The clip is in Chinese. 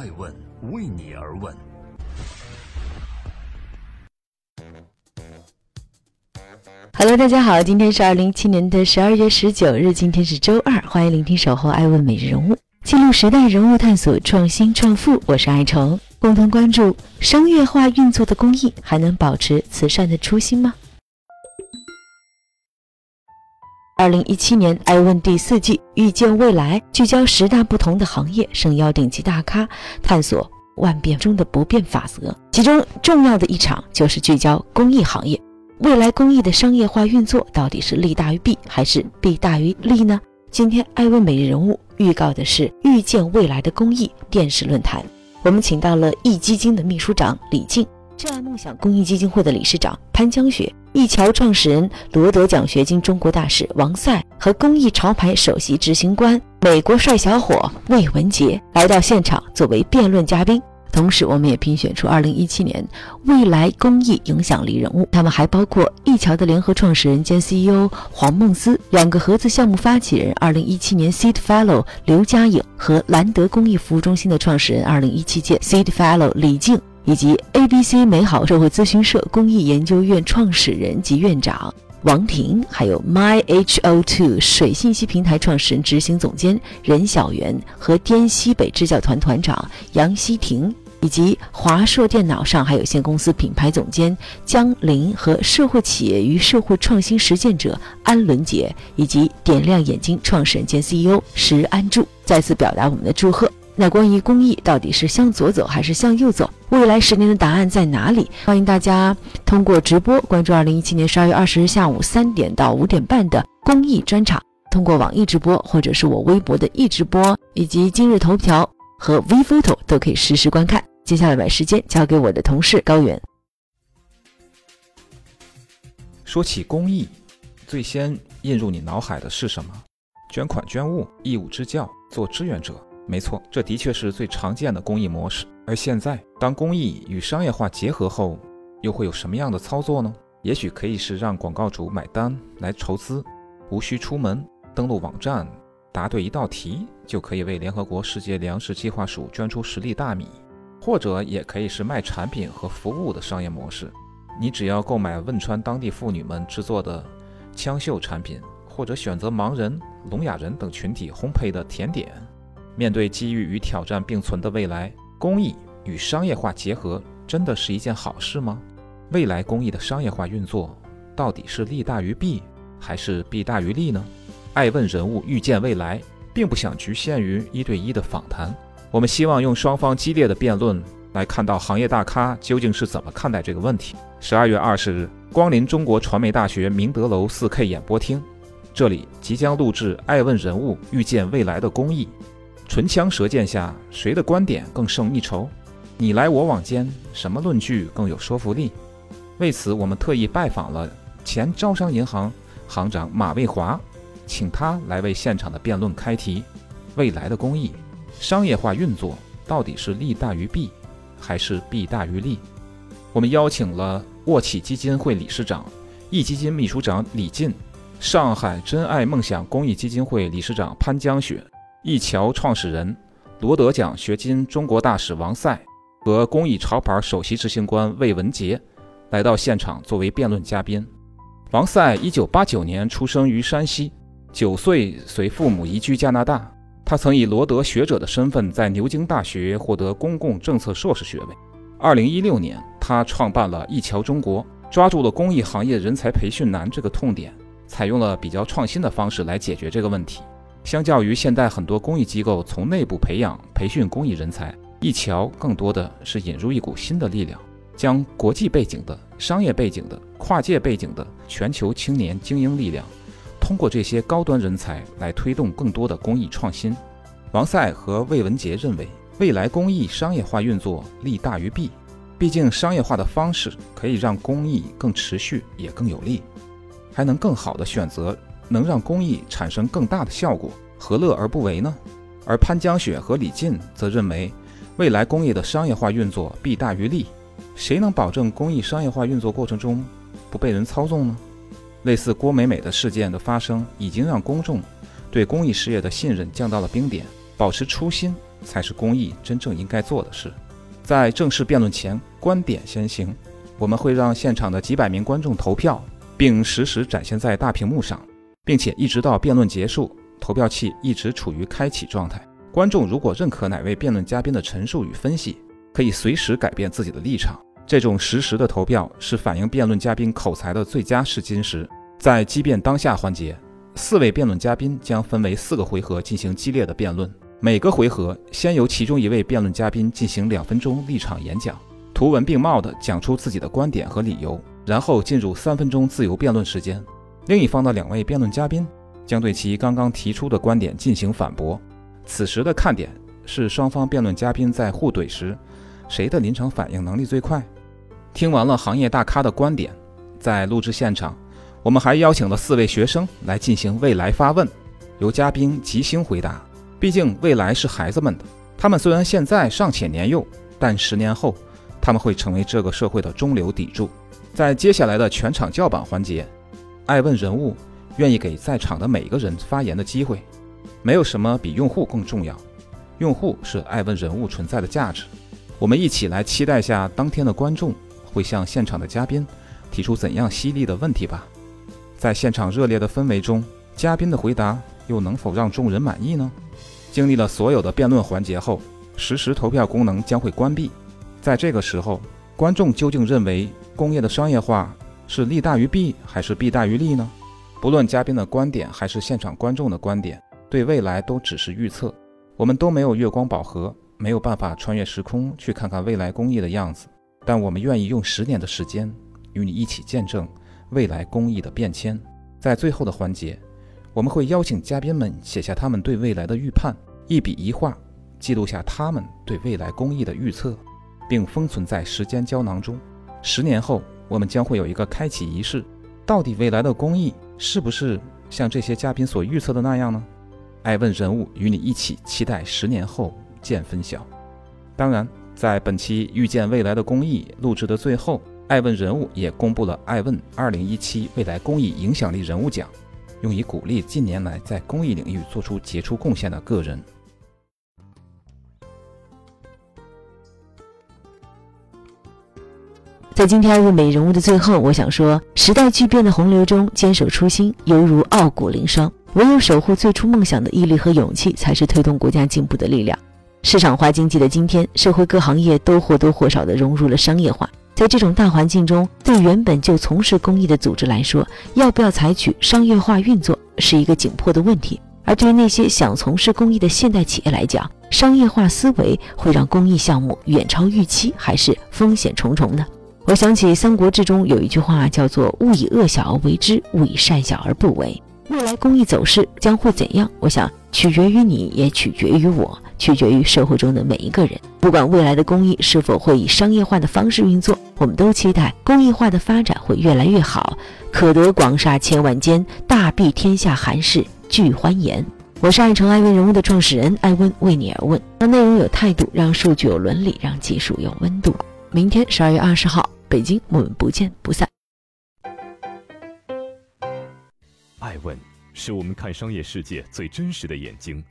爱问为你而问。Hello，大家好，今天是二零一七年的十二月十九日，今天是周二，欢迎聆听守候爱问每日人物，记录时代人物，探索创新创富。我是爱成，共同关注商业化运作的公益，还能保持慈善的初心吗？二零一七年爱问第四季遇见未来，聚焦十大不同的行业，盛邀顶级大咖，探索万变中的不变法则。其中重要的一场就是聚焦公益行业，未来公益的商业化运作到底是利大于弊，还是弊大于利呢？今天爱问每日人物预告的是遇见未来的公益电视论坛，我们请到了易基金的秘书长李静。挚爱梦想公益基金会的理事长潘江雪、一桥创始人、罗德奖学金中国大使王赛和公益潮牌首席执行官美国帅小伙魏文杰来到现场作为辩论嘉宾。同时，我们也评选出2017年未来公益影响力人物，他们还包括一桥的联合创始人兼 CEO 黄梦思，两个合资项目发起人2017年 Seed Fellow 刘佳颖和兰德公益服务中心的创始人2017届 Seed Fellow 李静。以及 ABC 美好社会咨询社公益研究院创始人及院长王婷，还有 MyHO2 水信息平台创始人、执行总监任小媛和滇西北支教团团长杨希婷，以及华硕电脑上海有限公司品牌总监江林和社会企业与社会创新实践者安伦杰，以及点亮眼睛创始人兼 CEO 石安柱，再次表达我们的祝贺。那关于公益到底是向左走还是向右走？未来十年的答案在哪里？欢迎大家通过直播关注二零一七年十二月二十日下午三点到五点半的公益专场，通过网易直播或者是我微博的易直播，以及今日头条和 VPhoto 都可以实时观看。接下来把时间交给我的同事高原。说起公益，最先映入你脑海的是什么？捐款捐物、义务支教、做志愿者。没错，这的确是最常见的公益模式。而现在，当公益与商业化结合后，又会有什么样的操作呢？也许可以是让广告主买单来筹资，无需出门，登录网站，答对一道题，就可以为联合国世界粮食计划署捐出十粒大米；或者也可以是卖产品和服务的商业模式。你只要购买汶川当地妇女们制作的枪绣产品，或者选择盲人、聋哑人等群体烘焙的甜点。面对机遇与挑战并存的未来，公益与商业化结合真的是一件好事吗？未来公益的商业化运作到底是利大于弊，还是弊大于利呢？爱问人物遇见未来，并不想局限于一对一的访谈，我们希望用双方激烈的辩论来看到行业大咖究竟是怎么看待这个问题。十二月二十日，光临中国传媒大学明德楼四 K 演播厅，这里即将录制爱问人物遇见未来的公益。唇枪舌剑下，谁的观点更胜一筹？你来我往间，什么论据更有说服力？为此，我们特意拜访了前招商银行行长马卫华，请他来为现场的辩论开题：未来的公益商业化运作到底是利大于弊，还是弊大于利？我们邀请了沃企基金会理事长、易基金秘书长李进，上海真爱梦想公益基金会理事长潘江雪。一桥创始人、罗德奖学金中国大使王赛和公益潮牌首席执行官魏文杰来到现场作为辩论嘉宾。王赛一九八九年出生于山西，九岁随父母移居加拿大。他曾以罗德学者的身份在牛津大学获得公共政策硕士学位。二零一六年，他创办了一桥中国，抓住了公益行业人才培训难这个痛点，采用了比较创新的方式来解决这个问题。相较于现代很多公益机构从内部培养培训公益人才，一桥更多的是引入一股新的力量，将国际背景的、商业背景的、跨界背景的全球青年精英力量，通过这些高端人才来推动更多的公益创新。王赛和魏文杰认为，未来公益商业化运作利大于弊，毕竟商业化的方式可以让公益更持续也更有利，还能更好的选择。能让公益产生更大的效果，何乐而不为呢？而潘江雪和李进则认为，未来公益的商业化运作弊大于利。谁能保证公益商业化运作过程中不被人操纵呢？类似郭美美的事件的发生，已经让公众对公益事业的信任降到了冰点。保持初心，才是公益真正应该做的事。在正式辩论前，观点先行。我们会让现场的几百名观众投票，并实时展现在大屏幕上，并且一直到辩论结束，投票器一直处于开启状态。观众如果认可哪位辩论嘉宾的陈述与分析，可以随时改变自己的立场。这种实时的投票是反映辩论嘉宾口才的最佳试金石。在激辩当下环节，四位辩论嘉宾将分为四个回合进行激烈的辩论。每个回合先由其中一位辩论嘉宾进行两分钟立场演讲。图文并茂地讲出自己的观点和理由，然后进入三分钟自由辩论时间。另一方的两位辩论嘉宾将对其刚刚提出的观点进行反驳。此时的看点是双方辩论嘉宾在互怼时，谁的临场反应能力最快。听完了行业大咖的观点，在录制现场，我们还邀请了四位学生来进行未来发问，由嘉宾即兴回答。毕竟未来是孩子们的，他们虽然现在尚且年幼，但十年后。他们会成为这个社会的中流砥柱。在接下来的全场叫板环节，爱问人物愿意给在场的每一个人发言的机会。没有什么比用户更重要，用户是爱问人物存在的价值。我们一起来期待下当天的观众会向现场的嘉宾提出怎样犀利的问题吧。在现场热烈的氛围中，嘉宾的回答又能否让众人满意呢？经历了所有的辩论环节后，实时投票功能将会关闭。在这个时候，观众究竟认为工业的商业化是利大于弊还是弊大于利呢？不论嘉宾的观点还是现场观众的观点，对未来都只是预测。我们都没有月光宝盒，没有办法穿越时空去看看未来工艺的样子。但我们愿意用十年的时间，与你一起见证未来工艺的变迁。在最后的环节，我们会邀请嘉宾们写下他们对未来的预判，一笔一画记录下他们对未来工艺的预测。并封存在时间胶囊中。十年后，我们将会有一个开启仪式。到底未来的公益是不是像这些嘉宾所预测的那样呢？爱问人物与你一起期待十年后见分晓。当然，在本期《遇见未来的公益》录制的最后，爱问人物也公布了爱问2017未来公益影响力人物奖，用以鼓励近年来在公益领域做出杰出贡献的个人。在今天物美人物的最后，我想说，时代巨变的洪流中，坚守初心犹如傲骨凌霜。唯有守护最初梦想的毅力和勇气，才是推动国家进步的力量。市场化经济的今天，社会各行业都或多或少地融入了商业化。在这种大环境中，对原本就从事公益的组织来说，要不要采取商业化运作，是一个紧迫的问题。而对于那些想从事公益的现代企业来讲，商业化思维会让公益项目远超预期，还是风险重重呢？我想起《三国志》中有一句话，叫做“勿以恶小而为之，勿以善小而不为”。未来公益走势将会怎样？我想取决于你，也取决于我，取决于社会中的每一个人。不管未来的公益是否会以商业化的方式运作，我们都期待公益化的发展会越来越好。可得广厦千万间，大庇天下寒士俱欢颜。我是爱成爱问人物的创始人艾问，为你而问，让内容有态度，让数据有伦理，让技术有温度。明天十二月二十号。北京，我们不见不散。爱问是我们看商业世界最真实的眼睛。